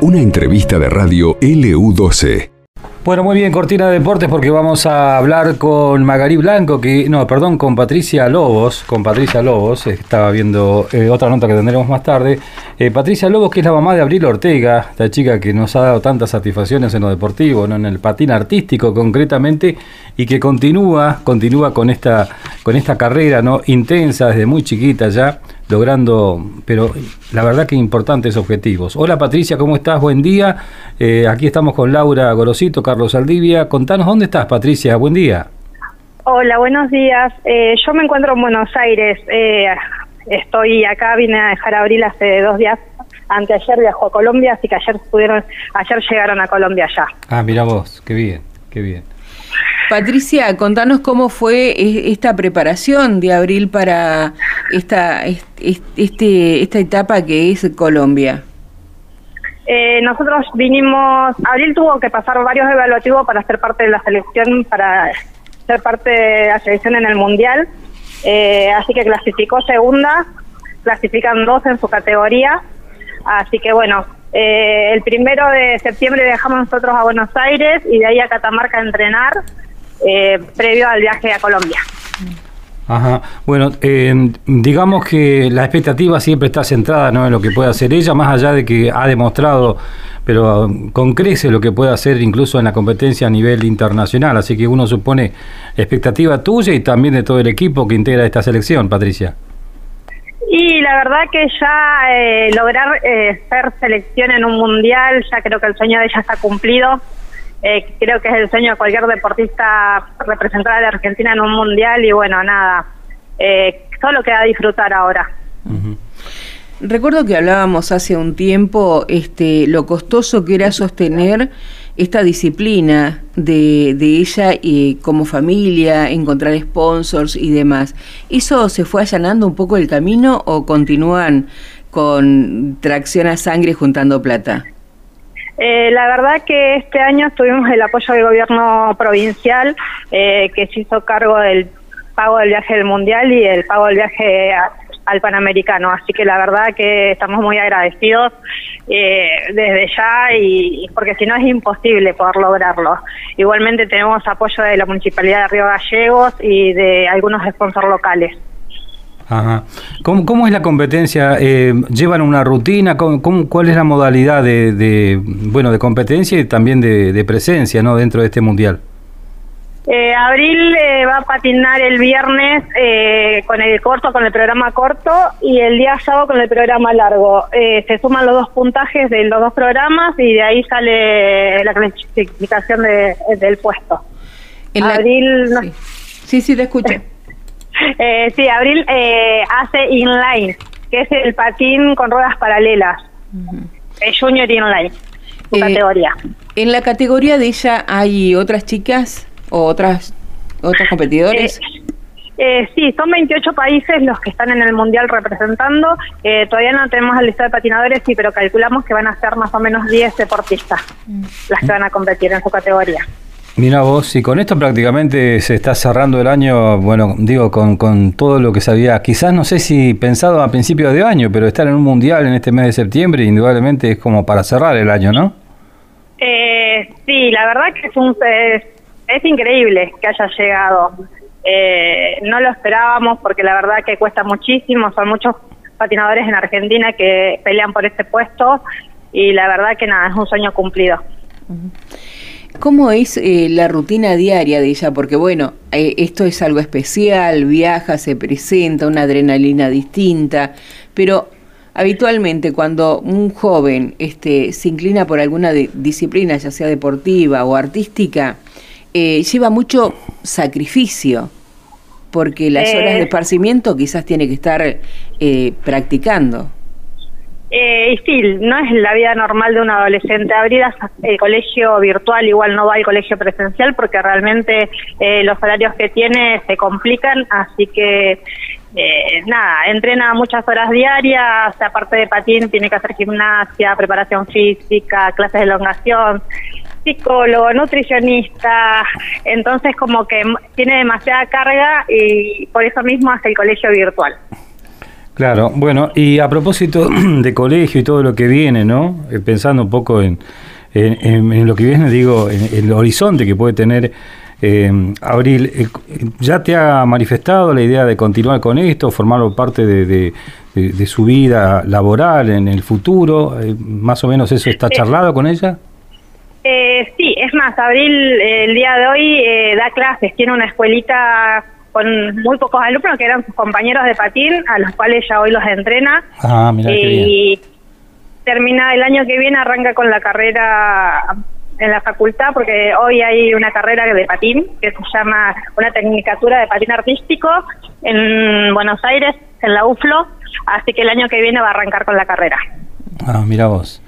Una entrevista de radio LU12. Bueno, muy bien, Cortina de Deportes, porque vamos a hablar con Magarí Blanco, que, no, perdón, con Patricia Lobos, con Patricia Lobos, estaba viendo eh, otra nota que tendremos más tarde. Eh, Patricia Lobos, que es la mamá de Abril Ortega, la chica que nos ha dado tantas satisfacciones en lo deportivo, ¿no? en el patín artístico concretamente, y que continúa, continúa con esta, con esta carrera ¿no? intensa desde muy chiquita ya, logrando, pero la verdad que importantes objetivos. Hola Patricia, ¿cómo estás? Buen día. Eh, aquí estamos con Laura Gorosito, Carlos Aldivia. Contanos, ¿dónde estás Patricia? Buen día. Hola, buenos días. Eh, yo me encuentro en Buenos Aires. Eh, estoy acá, vine a dejar abril hace dos días. Anteayer viajó a Colombia, así que ayer pudieron, ayer llegaron a Colombia ya. Ah, mira vos, qué bien, qué bien. Patricia, contanos cómo fue esta preparación de abril para esta, este, esta etapa que es Colombia. Eh, nosotros vinimos, Abril tuvo que pasar varios evaluativos para ser parte de la selección, para ser parte de la selección en el Mundial, eh, así que clasificó segunda, clasifican dos en su categoría, así que bueno, eh, el primero de septiembre viajamos nosotros a Buenos Aires y de ahí a Catamarca a entrenar eh, previo al viaje a Colombia. Ajá. Bueno, eh, digamos que la expectativa siempre está centrada ¿no? en lo que puede hacer ella, más allá de que ha demostrado, pero con crece lo que puede hacer incluso en la competencia a nivel internacional. Así que uno supone expectativa tuya y también de todo el equipo que integra esta selección, Patricia. Y la verdad que ya eh, lograr ser selección en un mundial, ya creo que el sueño de ella está cumplido. Eh, creo que es el sueño de cualquier deportista representar a la Argentina en un mundial y bueno, nada, eh, solo queda disfrutar ahora. Recuerdo que hablábamos hace un tiempo este, lo costoso que era sostener esta disciplina de, ella y como familia, encontrar sponsors y demás. ¿Eso se fue allanando un poco el camino o continúan con tracción a sangre juntando plata? Eh, la verdad que este año tuvimos el apoyo del gobierno provincial eh, que se hizo cargo del pago del viaje del mundial y el pago del viaje al Panamericano. Así que la verdad que estamos muy agradecidos eh, desde ya y porque si no es imposible poder lograrlo. Igualmente tenemos apoyo de la Municipalidad de Río Gallegos y de algunos sponsors locales. Ajá. ¿Cómo, es la competencia? Eh, ¿Llevan una rutina? ¿Cómo, cuál es la modalidad de, bueno de competencia y también de, presencia no dentro de este mundial? Eh, Abril eh, va a patinar el viernes eh, con el corto, con el programa corto, y el día sábado con el programa largo. se suman los dos puntajes de los dos programas y de ahí sale la clasificación del puesto. Abril. Sí. sí, te escucho. Eh, sí, Abril eh, hace inline, que es el patín con ruedas paralelas. Es junior inline, su eh, categoría. ¿En la categoría de ella hay otras chicas o otras otros competidores? Eh, sí, son 28 países los que están en el mundial representando. todavía no tenemos el listado de patinadores, sí, pero calculamos que van a ser más o menos 10 deportistas las que van a competir en su categoría. Mira vos, y con esto prácticamente se está cerrando el año, bueno, digo, con, con todo lo que se había, quizás no sé si pensado a principios de año, pero estar en un mundial en este mes de septiembre indudablemente es como para cerrar el año, ¿no? Eh, sí, la verdad que es, un, es, increíble que haya llegado. Eh, no lo esperábamos porque la verdad que cuesta muchísimo, son muchos patinadores en Argentina que pelean por este puesto y la verdad que nada, es un sueño cumplido. ¿Cómo es eh, la rutina diaria de ella? Porque bueno, eh, esto es algo especial, viaja, se presenta, una adrenalina distinta, pero habitualmente cuando un joven este, se inclina por alguna disciplina, ya sea deportiva o artística, eh, lleva mucho sacrificio, porque las horas de esparcimiento quizás tiene que estar practicando. Eh, y sí, no es la vida normal de un adolescente. Abrir el colegio virtual igual no va al colegio presencial porque realmente eh, los horarios que tiene se complican, así que eh, nada, entrena muchas horas diarias, aparte de patín tiene que hacer gimnasia, preparación física, clases de elongación, psicólogo, nutricionista, entonces como que tiene demasiada carga y por eso mismo hace el colegio virtual. Claro, bueno, y a propósito de colegio y todo lo que viene, ¿no? Eh, pensando un poco en, en, lo que viene, digo, en, el horizonte que puede tener eh, Abril, eh, ¿ya te ha manifestado la idea de continuar con esto, formarlo parte de, de, su vida laboral en el futuro? Eh, ¿Más o menos eso está charlado con ella? Eh, sí, es más, Abril el día de hoy da clases, tiene una escuelita con muy pocos alumnos que eran sus compañeros de patín, a los cuales ella hoy los entrena. Ah, mira y termina el año que viene, arranca con la carrera en la facultad, porque hoy hay una carrera de patín que se llama una tecnicatura de patín artístico en Buenos Aires, en la UFLO, así que el año que viene va a arrancar con la carrera. Ah, mira vos.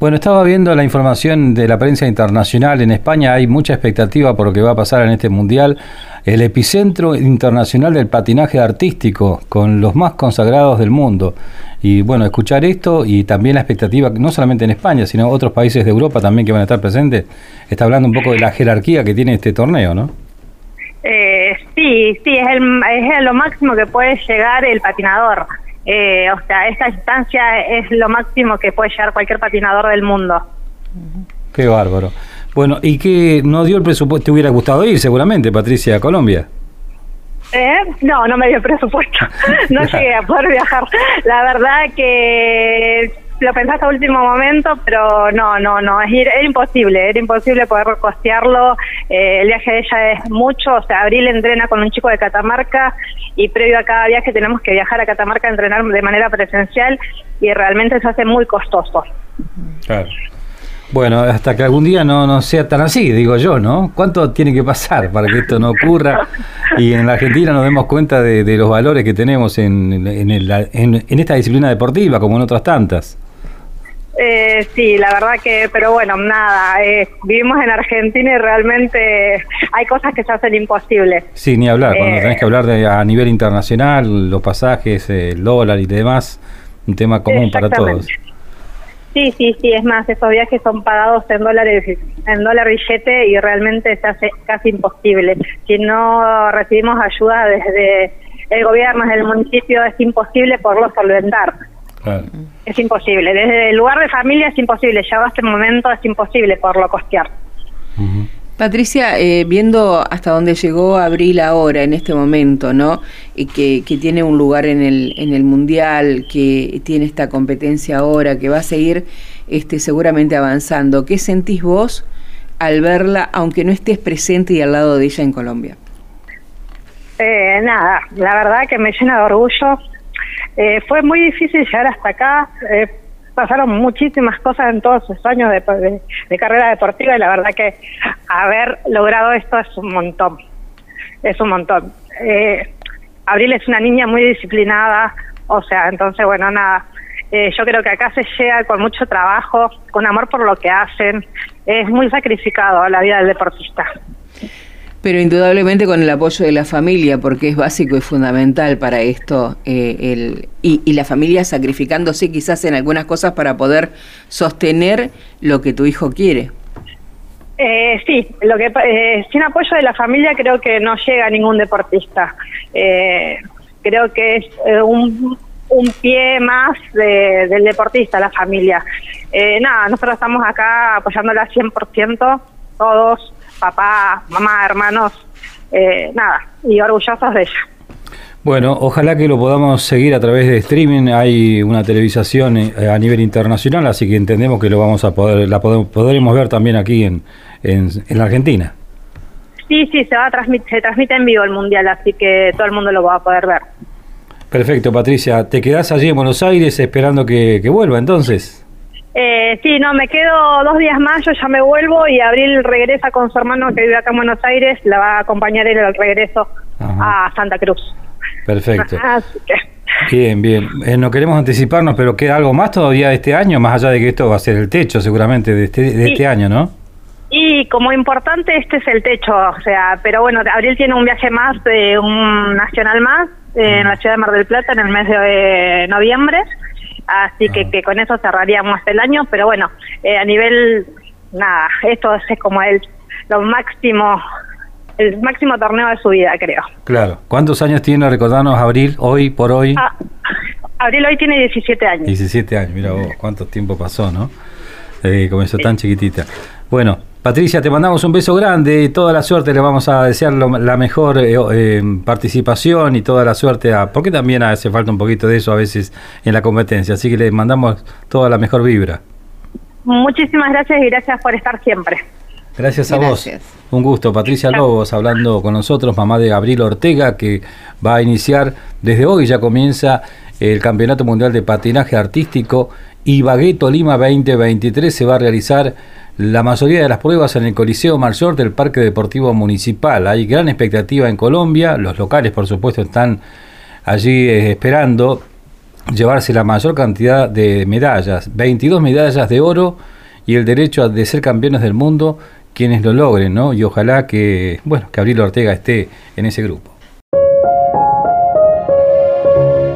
Bueno, estaba viendo la información de la prensa internacional. En España hay mucha expectativa por lo que va a pasar en este mundial. El epicentro internacional del patinaje artístico, con los más consagrados del mundo. Y bueno, escuchar esto y también la expectativa, no solamente en España, sino otros países de Europa también que van a estar presentes, está hablando un poco de la jerarquía que tiene este torneo, ¿no? Eh, sí, sí, es, el, es lo máximo que puede llegar el patinador. Eh, o sea, esta distancia es lo máximo que puede llegar cualquier patinador del mundo. Qué bárbaro. Bueno, ¿y qué no dio el presupuesto? ¿Te hubiera gustado ir seguramente, Patricia, a Colombia? ¿Eh? No, no me dio presupuesto. No llegué a poder viajar. La verdad que lo pensé hasta último momento, pero no, no, no, es era imposible, era imposible poder costearlo. Eh, el viaje de ella es mucho, o sea, Abril entrena con un chico de Catamarca y previo a cada viaje tenemos que viajar a Catamarca a entrenar de manera presencial y realmente se hace muy costoso. Claro. Bueno, hasta que algún día no, no sea tan así, digo yo, ¿no? ¿Cuánto tiene que pasar para que esto no ocurra y en la Argentina nos demos cuenta de, los valores que tenemos en, en, en esta disciplina deportiva, como en otras tantas? Eh, sí, la verdad que, pero bueno, nada, eh, vivimos en Argentina y realmente hay cosas que se hacen imposibles. Sí, ni hablar, cuando eh, tenés que hablar de, a nivel internacional, los pasajes, el dólar y demás, un tema común para todos. Sí, sí, sí, es más, esos viajes son pagados en dólares, en dólar billete y realmente se hace casi imposible. Si no recibimos ayuda desde el gobierno, desde el municipio, es imposible poderlo solventar. Es imposible. Desde el lugar de familia es imposible. Ya a este momento es imposible poderlo costear. Patricia, eh, viendo hasta dónde llegó Abril ahora, en este momento, ¿no? Y que, tiene un lugar en el, en el Mundial, que tiene esta competencia ahora, que va a seguir este, seguramente avanzando. ¿Qué sentís vos al verla, aunque no estés presente y al lado de ella en Colombia? Eh, nada, la verdad que me llena de orgullo eh, fue muy difícil llegar hasta acá. Eh, pasaron muchísimas cosas en todos esos años de, carrera deportiva y la verdad que haber logrado esto es un montón. Es un montón. Eh, Abril es una niña muy disciplinada, o sea, entonces, bueno, nada. yo creo que acá se llega con mucho trabajo, con amor por lo que hacen. Es muy sacrificado la vida del deportista. Pero indudablemente con el apoyo de la familia, porque es básico y fundamental para esto, eh, el, y, la familia sacrificándose quizás en algunas cosas para poder sostener lo que tu hijo quiere. Eh, sí, lo que eh, sin apoyo de la familia creo que no llega ningún deportista. Eh, creo que es un, un pie más del deportista, la familia. nada, nosotros estamos acá apoyándola 100%, todos papá, mamá, hermanos, eh, nada, y orgullosos de ella. Bueno, ojalá que lo podamos seguir a través de streaming. Hay una televisación eh, a nivel internacional, así que entendemos que lo vamos a poder, la podremos ver también aquí en, en, la Argentina. Sí, sí, se va a transmitir, se transmite en vivo el mundial, así que todo el mundo lo va a poder ver. Perfecto, Patricia. ¿Te quedás allí en Buenos Aires esperando que vuelva entonces? Eh, sí, no, me quedo dos días más, yo ya me vuelvo y Abril regresa con su hermano que vive acá en Buenos Aires, la va a acompañar en el regreso a Santa Cruz. Perfecto. Bien, bien. Eh, no queremos anticiparnos, pero queda algo más todavía de este año, más allá de que esto va a ser el techo seguramente de este, de este año, ¿no? Y como importante, este es el techo, o sea, pero bueno, Abril tiene un viaje más, de un nacional más, en la ciudad de Mar del Plata en el mes de noviembre así que, que con eso cerraríamos el año, pero bueno, eh, a nivel, nada, esto es como el lo máximo, el máximo torneo de su vida, creo. Claro. ¿Cuántos años tiene, recordarnos, Abril, hoy por hoy? Ah, Abril hoy tiene 17 años. 17 años, mira vos, cuánto tiempo pasó, ¿no? Eh, comenzó tan chiquitita. Bueno, Patricia, te mandamos un beso grande y toda la suerte, le vamos a desear la mejor eh, eh, participación y toda la suerte, a, porque también hace falta un poquito de eso a veces en la competencia, así que le mandamos toda la mejor vibra. Muchísimas gracias y gracias por estar siempre. Gracias a vos. Un gusto. Patricia Lobos hablando con nosotros, mamá de Gabriel Ortega, que va a iniciar desde hoy, ya comienza el Campeonato Mundial de Patinaje Artístico y Bagueto Lima 2023 se va a realizar la mayoría de las pruebas en el Coliseo Mayor del Parque Deportivo Municipal. Hay gran expectativa en Colombia, los locales por supuesto están allí eh, esperando llevarse la mayor cantidad de medallas, 22 medallas de oro y el derecho de ser campeones del mundo quienes lo logren, ¿no? Y ojalá que, bueno, que Abril Ortega esté en ese grupo.